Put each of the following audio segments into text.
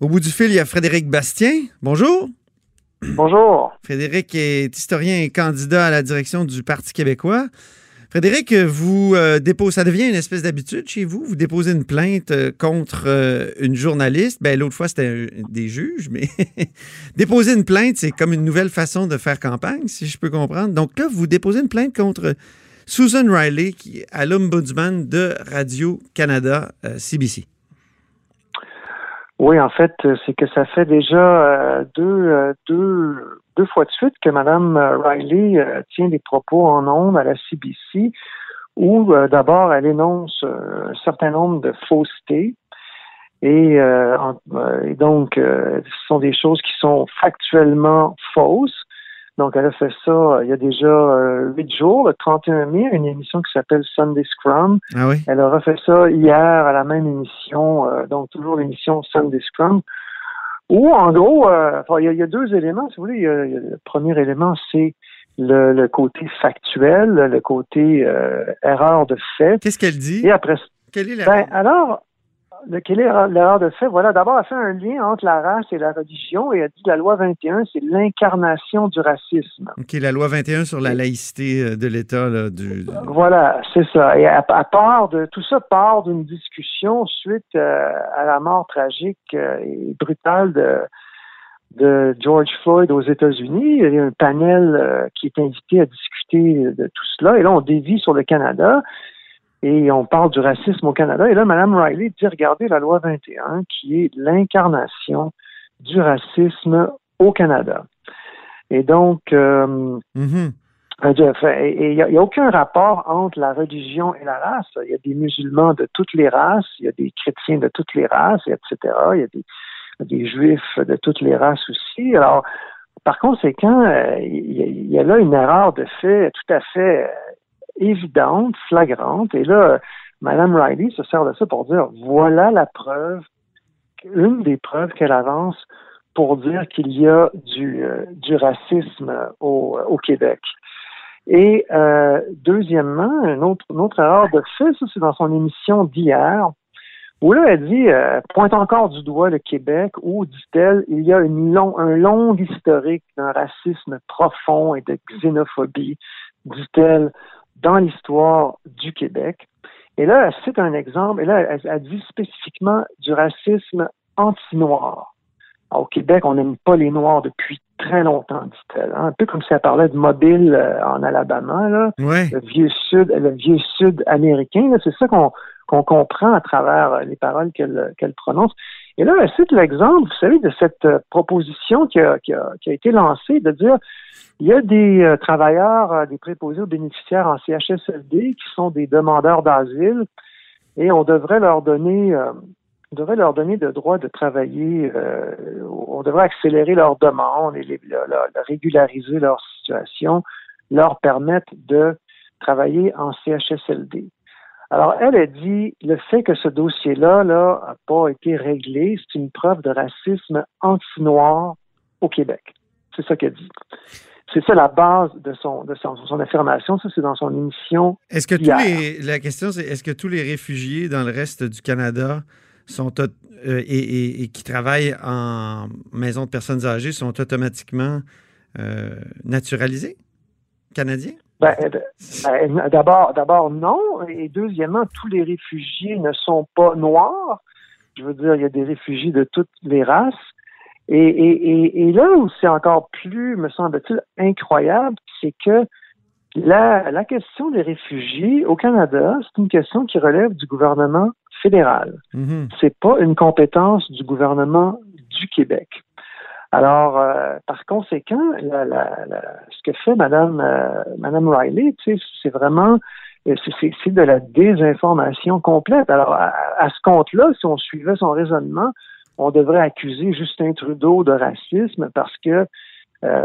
Au bout du fil, il y a Frédéric Bastien. Bonjour. Bonjour. Frédéric est historien et candidat à la direction du Parti québécois. Frédéric, vous euh, déposez, ça devient une espèce d'habitude chez vous? Vous déposez une plainte euh, contre euh, une journaliste? Ben, l'autre fois, c'était des juges, mais déposer une plainte, c'est comme une nouvelle façon de faire campagne, si je peux comprendre. Donc là, vous déposez une plainte contre Susan Riley, qui à l'ombudsman de Radio-Canada CBC. Oui, en fait, c'est que ça fait déjà deux, deux deux fois de suite que Mme euh, Riley euh, tient des propos en ondes à la CBC où euh, d'abord elle énonce un certain nombre de faussetés et, donc ce sont des choses qui sont factuellement fausses. Donc, elle a fait ça il y a déjà huit jours, le 31 mai, une émission qui s'appelle Sunday Scrum. Ah oui? Elle a refait ça hier à la même émission, donc toujours l'émission Sunday Scrum, ou en gros, euh, il y, a deux éléments, si vous voulez. le premier élément, c'est le, côté factuel, le côté euh, erreur de fait. Qu'est-ce qu'elle dit? Et après, Quelle est la... ben, alors, quelle est l'erreur de fait? Voilà, d'abord, elle fait un lien entre la race et la religion et elle dit que la loi 21, c'est l'incarnation du racisme. OK, la loi 21 sur la laïcité euh, de l'État. Du... Voilà, c'est ça. Et à, part de tout ça part d'une discussion suite euh, à la mort tragique euh, et brutale de, de George Floyd aux États-Unis. Il y a un panel qui est invité à discuter de tout cela. Et là, on dévie sur le Canada et on parle du racisme au Canada. Et là, Mme Riley dit, regardez la loi 21, qui est l'incarnation du racisme au Canada. Et donc, euh, mm-hmm. il n'y a, aucun rapport entre la religion et la race. Il y a des musulmans de toutes les races, il y a des chrétiens de toutes les races, etc. Il y a des, des juifs de toutes les races aussi. Alors, par conséquent, euh, il y, a là une erreur de fait tout à fait évidente, flagrante. Et là, Mme Riley se sert de ça pour dire voilà la preuve, une des preuves qu'elle avance pour dire qu'il y a du, euh, racisme au, au Québec. Et euh, deuxièmement, une autre, autre erreur de fait, c'est dans son émission d'hier, où là elle dit, euh, pointe encore du doigt le Québec, où, dit-elle, il y a un long historique d'un racisme profond et de xénophobie, dit-elle, dans l'histoire du Québec. Et là, elle cite un exemple, et là, elle, dit spécifiquement du racisme anti-noir. Au Québec, on n'aime pas les Noirs depuis très longtemps, dit-elle. Hein. Un peu comme si elle parlait de mobile euh, en Alabama, là. le vieux sud, le vieux sud américain. C'est ça qu'on qu'on comprend à travers les paroles qu'elle qu'elle prononce. Et là, elle cite l'exemple, vous savez, de cette euh, proposition qui a, été lancée de dire il y a des euh, travailleurs, euh, des préposés aux bénéficiaires en CHSLD qui sont des demandeurs d'asile et on devrait leur donner on devrait leur donner le droit de travailler, on devrait accélérer leurs demandes et les, régulariser leur situation, leur permettre de travailler en CHSLD. Alors, elle a dit le fait que ce dossier-là là, n'a pas été réglé, c'est une preuve de racisme anti-noir au Québec. C'est ça qu'elle dit. C'est ça la base de son, de son, affirmation. Ça, c'est dans son émission. Est-ce que tous les, la question, c'est est-ce que tous les réfugiés dans le reste du Canada sont euh, et, qui travaillent en maison de personnes âgées sont automatiquement euh, naturalisés? Canadiens? Ben, ben, d'abord, d'abord non, et deuxièmement, tous les réfugiés ne sont pas noirs. Je veux dire, il y a des réfugiés de toutes les races. Et, et, et, là où c'est encore plus, me semble-t-il, incroyable, c'est que la, la question des réfugiés au Canada, c'est une question qui relève du gouvernement fédéral. Mm-hmm. C'est pas une compétence du gouvernement du Québec. Alors, euh, par conséquent, la, la, ce que fait Madame euh, Madame Riley, c'est vraiment euh, c'est de la désinformation complète. Alors, à, ce compte-là, si on suivait son raisonnement, on devrait accuser Justin Trudeau de racisme parce que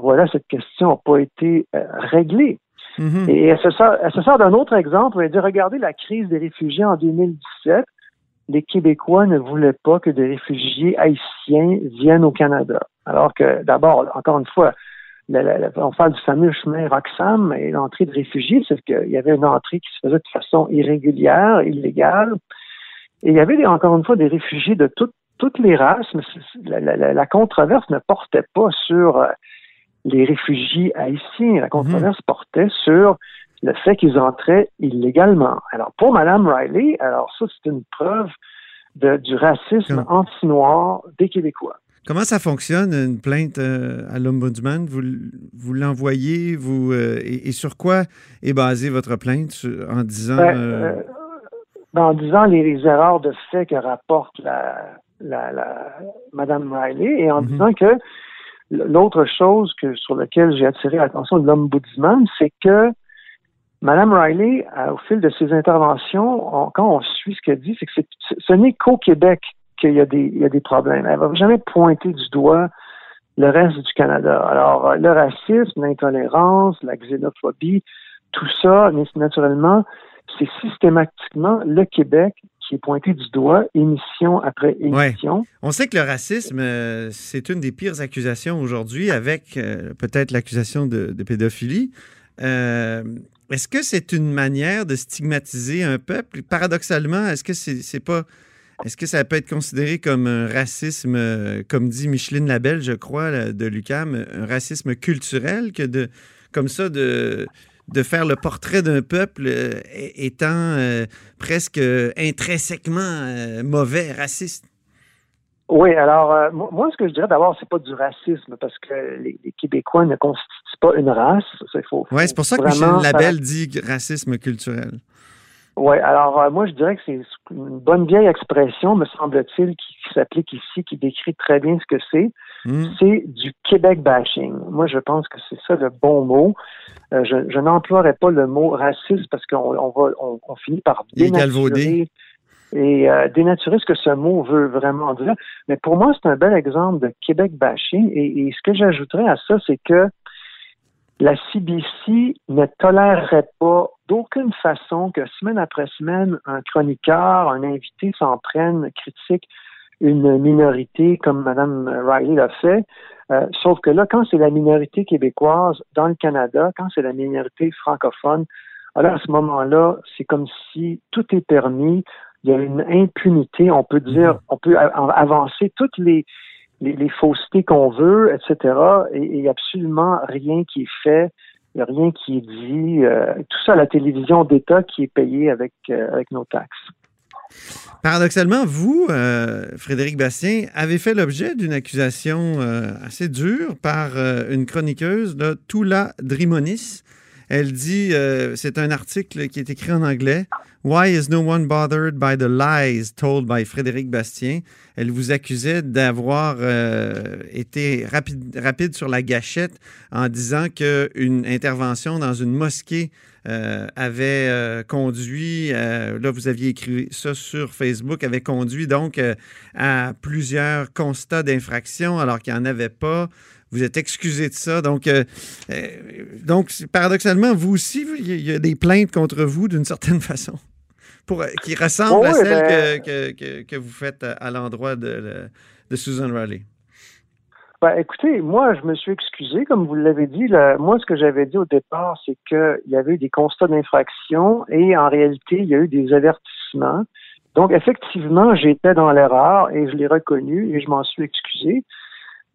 voilà, cette question n'a pas été réglée. Mm-hmm. Et elle se sort, d'un autre exemple. Elle dit regardez la crise des réfugiés en 2017 les Québécois ne voulaient pas que des réfugiés haïtiens viennent au Canada. Alors que, d'abord, encore une fois, on parle du fameux chemin Roxham et l'entrée de réfugiés, c'est qu'il y avait une entrée qui se faisait de façon irrégulière, illégale. Et il y avait encore une fois des réfugiés de toutes toutes les races, mais la, controverse ne portait pas sur euh, les réfugiés haïtiens. La controverse mhm. portait sur le fait qu'ils entraient illégalement. Alors, pour Mme Riley, alors ça, c'est une preuve de, du racisme anti-noir des Québécois. Comment ça fonctionne, une plainte euh, à l'Ombudsman? Vous, vous l'envoyez, vous euh, et, sur quoi est basée votre plainte en disant... Ben, ben, en disant les, erreurs de fait que rapporte la, la, la Mme Riley et en mhm. disant que l'autre chose que sur laquelle j'ai attiré l'attention de l'ombudsman, c'est que Mme Riley, au fil de ses interventions, quand on suit ce qu'elle dit, c'est que ce n'est qu'au Québec qu'il y, a des, il y a des problèmes. Elle va jamais pointer du doigt le reste du Canada. Alors, le racisme, l'intolérance, la xénophobie, tout ça, naturellement, c'est systématiquement le Québec qui est pointé du doigt, émission après émission. On sait que le racisme, euh, c'est une des pires accusations aujourd'hui, avec euh, peut-être l'accusation de, pédophilie. Euh, est-ce que c'est une manière de stigmatiser un peuple? Paradoxalement, est-ce que c'est pas. Est-ce que ça peut être considéré comme un racisme, comme dit Micheline Labelle, je crois, de l'UCAM, un racisme culturel que de, comme ça, de, de faire le portrait d'un peuple euh, étant euh, presque intrinsèquement euh, mauvais, raciste? Oui, alors moi, ce que je dirais d'abord, c'est pas du racisme parce que les, Québécois ne constituent pas une race. Oui, c'est pour ça que Michel Labelle dit racisme culturel. Oui, alors moi je dirais que c'est une bonne vieille expression, me semble-t-il, qui, s'applique ici, qui décrit très bien ce que c'est. Hmm. C'est du Québec bashing. Moi je pense que c'est ça le bon mot. Euh, je, je n'emploierais pas le mot raciste parce qu'on on va on, finit par dénaturer et euh, dénaturer ce que ce mot veut vraiment dire. Mais pour moi, c'est un bel exemple de Québec bashing. Et, ce que j'ajouterais à ça, c'est que la CBC ne tolérerait pas d'aucune façon que semaine après semaine, un chroniqueur, un invité s'en prenne, critique une minorité comme Mme Riley l'a fait. Euh, sauf que là, quand c'est la minorité québécoise dans le Canada, quand c'est la minorité francophone, alors à ce moment-là, c'est comme si tout est permis. Il y a une impunité. On peut dire, mhm. on peut avancer toutes les, les, faussetés qu'on veut, etc. Et il n'y a absolument rien qui est fait. Il n'y a rien qui est dit. Euh, tout ça à la télévision d'État qui est payée avec, euh, avec nos taxes. Paradoxalement, vous, euh, Frédéric Bastien, avez fait l'objet d'une accusation assez dure par une chroniqueuse, là, Tula Drimonis. Elle dit, c'est un article qui est écrit en anglais, Why is no one bothered by the lies told by Frédéric Bastien? Elle vous accusait d'avoir été rapide, sur la gâchette en disant qu'une intervention dans une mosquée euh, avait euh, conduit, euh, là vous aviez écrit ça sur Facebook, avait conduit donc à plusieurs constats d'infraction alors qu'il n'y en avait pas. Vous êtes excusé de ça. Donc, donc paradoxalement, vous aussi, il y a des plaintes contre vous d'une certaine façon. Pour, qui ressemblent à celles ben que, que, vous faites à, l'endroit de, de Susan Riley. Ben, écoutez, moi, je me suis excusé, comme vous l'avez dit. moi, ce que j'avais dit au départ, c'est qu'il y avait eu des constats d'infraction et en réalité, il y a eu des avertissements. Donc, effectivement, j'étais dans l'erreur et je l'ai reconnu et je m'en suis excusé.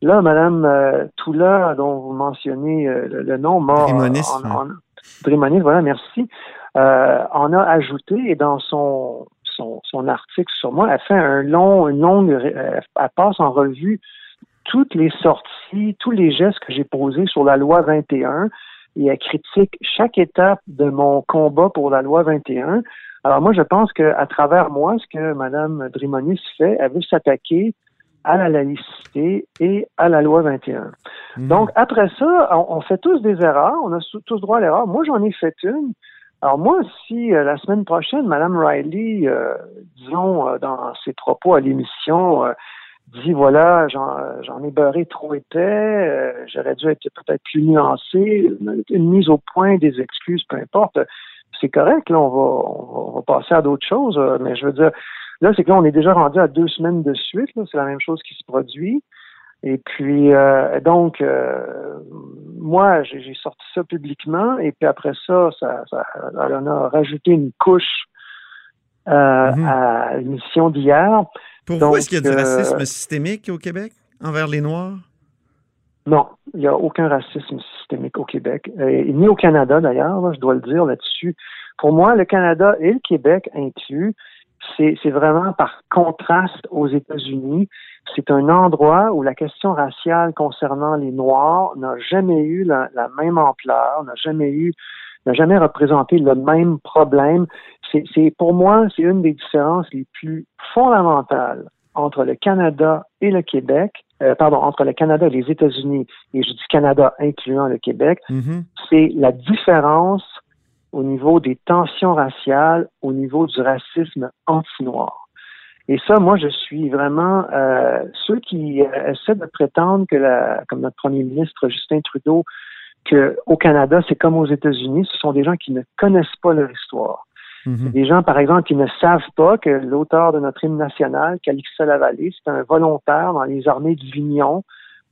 Là, Madame euh, Toula, dont vous mentionnez euh, le, nom, mort. Drimonis, voilà, merci. Euh, en a ajouté et dans son, son, son article sur moi, elle fait un long, une longue, elle passe en revue toutes les sorties, tous les gestes que j'ai posés sur la loi 21 et elle critique chaque étape de mon combat pour la loi 21. Alors moi, je pense qu'à travers moi, ce que Mme Drimonis fait, elle veut s'attaquer à la laïcité et à la loi 21. Mhm. Donc, après ça, on, fait tous des erreurs, on a tous droit à l'erreur. Moi, j'en ai fait une. Alors moi, si euh, la semaine prochaine, Mme Riley, euh, disons, euh, dans ses propos à l'émission, dit voilà, j'en ai beurré trop épais, euh, j'aurais dû être peut-être plus nuancé, une mise au point, des excuses, peu importe. C'est correct, là, on va, on va passer à d'autres choses, euh, mais je veux dire, là, c'est que là, on est déjà rendu à deux semaines de suite, c'est la même chose qui se produit. Et puis, euh, donc, moi, j'ai sorti ça publiquement, et puis après ça, ça, ça on a rajouté une couche mm-hmm. à l'émission d'hier. Pour vous, est-ce qu'il y a du racisme systémique au Québec envers les Noirs? Non, il n'y a aucun racisme systémique au Québec, ni au Canada d'ailleurs, je dois le dire là-dessus. Pour moi, le Canada et le Québec inclus, c'est vraiment par contraste aux États-Unis. C'est un endroit où la question raciale concernant les Noirs n'a jamais eu la, même ampleur, n'a jamais eu, n'a jamais représenté le même problème. C'est pour moi, c'est une des différences les plus fondamentales entre le Canada et le Québec. Euh, pardon, entre le Canada et les États-Unis, et je dis Canada incluant le Québec, mm-hmm. c'est la différence au niveau des tensions raciales, au niveau du racisme anti-noir. Et ça, moi, je suis vraiment euh, ceux qui euh, essaient de prétendre que, la, comme notre premier ministre Justin Trudeau, qu'au Canada, c'est comme aux États-Unis, ce sont des gens qui ne connaissent pas leur histoire. Mhm. Des gens, par exemple, qui ne savent pas que l'auteur de notre hymne national, Calixte Lavallée, c'est un volontaire dans les armées de l'Union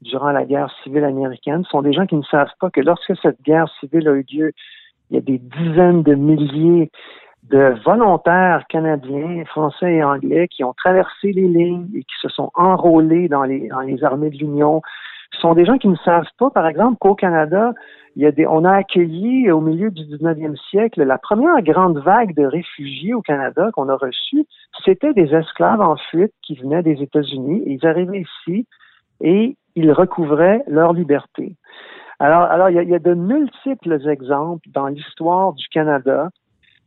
durant la guerre civile américaine. Ce sont des gens qui ne savent pas que lorsque cette guerre civile a eu lieu, il y a des dizaines de milliers de volontaires canadiens, français et anglais qui ont traversé les lignes et qui se sont enrôlés dans les, armées de l'Union. Ce sont des gens qui ne savent pas, par exemple, qu'au Canada, on a accueilli au milieu du 19e siècle la première grande vague de réfugiés au Canada qu'on a reçue. C'était des esclaves en fuite qui venaient des États-Unis ils arrivaient ici et ils recouvraient leur liberté. Alors, alors il y, a, de multiples exemples dans l'histoire du Canada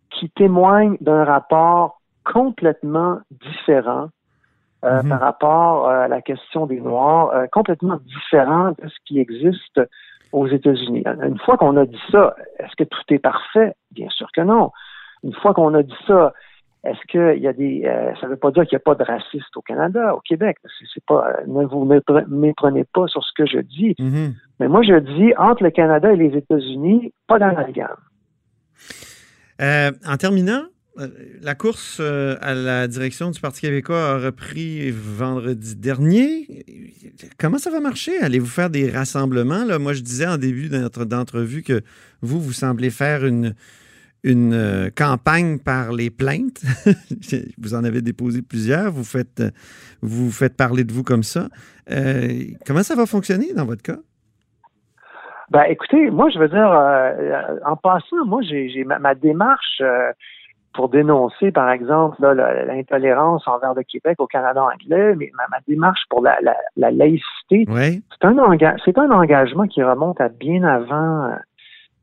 qui témoignent d'un rapport complètement différent euh, mhm. par rapport euh, à la question des Noirs, euh, complètement différent de ce qui existe aux États-Unis. Une fois qu'on a dit ça, est-ce que tout est parfait? Bien sûr que non. Une fois qu'on a dit ça, est-ce qu'il y a des. Euh, ça ne veut pas dire qu'il n'y a pas de racistes au Canada, au Québec. C'est pas. Euh, ne vous méprenez pas sur ce que je dis. Mm-hmm. Mais moi, je dis entre le Canada et les États-Unis, pas d'amalgame. Euh, en terminant, la course à la direction du Parti québécois a repris vendredi dernier. Comment ça va marcher? Allez-vous faire des rassemblements? Là? Moi, je disais en début d'entrevue que vous, vous semblez faire une, une euh, campagne par les plaintes. vous en avez déposé plusieurs. Vous faites, euh, vous faites parler de vous comme ça. Euh, comment ça va fonctionner dans votre cas? Ben, écoutez, moi, je veux dire, en passant, moi, j'ai ma, démarche pour dénoncer, par exemple, l'intolérance envers le Québec au Canada anglais, mais ma, démarche pour la, laïcité, c'est un, un engagement qui remonte à bien avant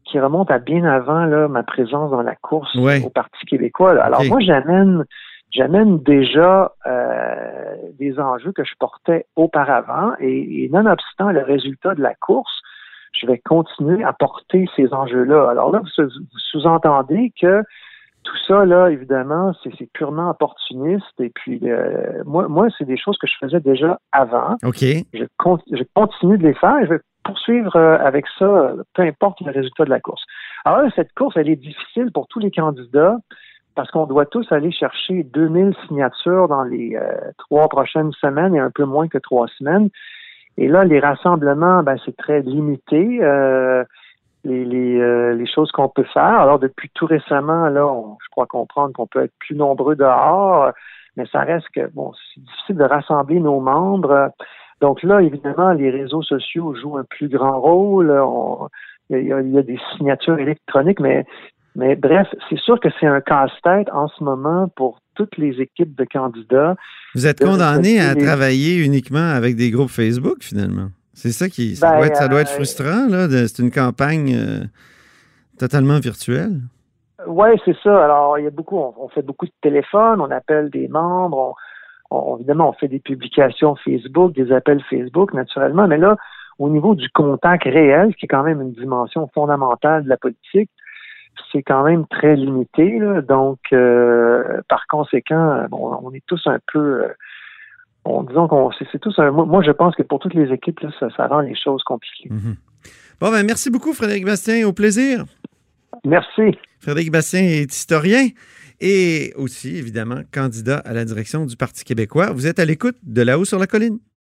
qui remonte à bien avant là, ma présence dans la course au Parti québécois. Alors moi, j'amène j'amène déjà euh, des enjeux que je portais auparavant et, nonobstant le résultat de la course, je vais continuer à porter ces enjeux-là. Alors là, vous, sous-entendez que tout ça, là, évidemment, c'est purement opportuniste. Et puis, euh, moi, moi c'est des choses que je faisais déjà avant. OK. Je, je continue de les faire. je vais poursuivre euh, avec ça, peu importe le résultat de la course. Alors, cette course, elle est difficile pour tous les candidats parce qu'on doit tous aller chercher 2000 signatures dans les euh, trois prochaines semaines et un peu moins que trois semaines. Et là, les rassemblements, ben, c'est très limité. Euh, les, les, les, choses qu'on peut faire. Alors, depuis tout récemment, là, je crois comprendre qu'on peut être plus nombreux dehors, mais ça reste que, bon, c'est difficile de rassembler nos membres. Donc là, évidemment, les réseaux sociaux jouent un plus grand rôle. il, y a, des signatures électroniques, mais, mais bref, c'est sûr que c'est un casse-tête en ce moment pour toutes les équipes de candidats. Vous êtes condamné à travailler uniquement avec des groupes Facebook, finalement? C'est ça qui. Ça, doit, être, ça doit être euh, frustrant, là. C'est une campagne euh, totalement virtuelle. Oui, c'est ça. Alors, il y a beaucoup, on, fait beaucoup de téléphones, on appelle des membres, évidemment, on fait des publications Facebook, des appels Facebook, naturellement, mais là, au niveau du contact réel, qui est quand même une dimension fondamentale de la politique, c'est quand même très limité. Donc, euh, par conséquent, bon, on est tous un peu, euh, on, disons qu'on, c'est, tous un, moi, je pense que pour toutes les équipes, ça, rend les choses compliquées. Mm-hmm. Bon, ben, merci beaucoup, Frédéric Bastien. Au plaisir. Merci. Frédéric Bastien est historien et aussi, évidemment, candidat à la direction du Parti québécois. Vous êtes à l'écoute de là-haut sur la colline.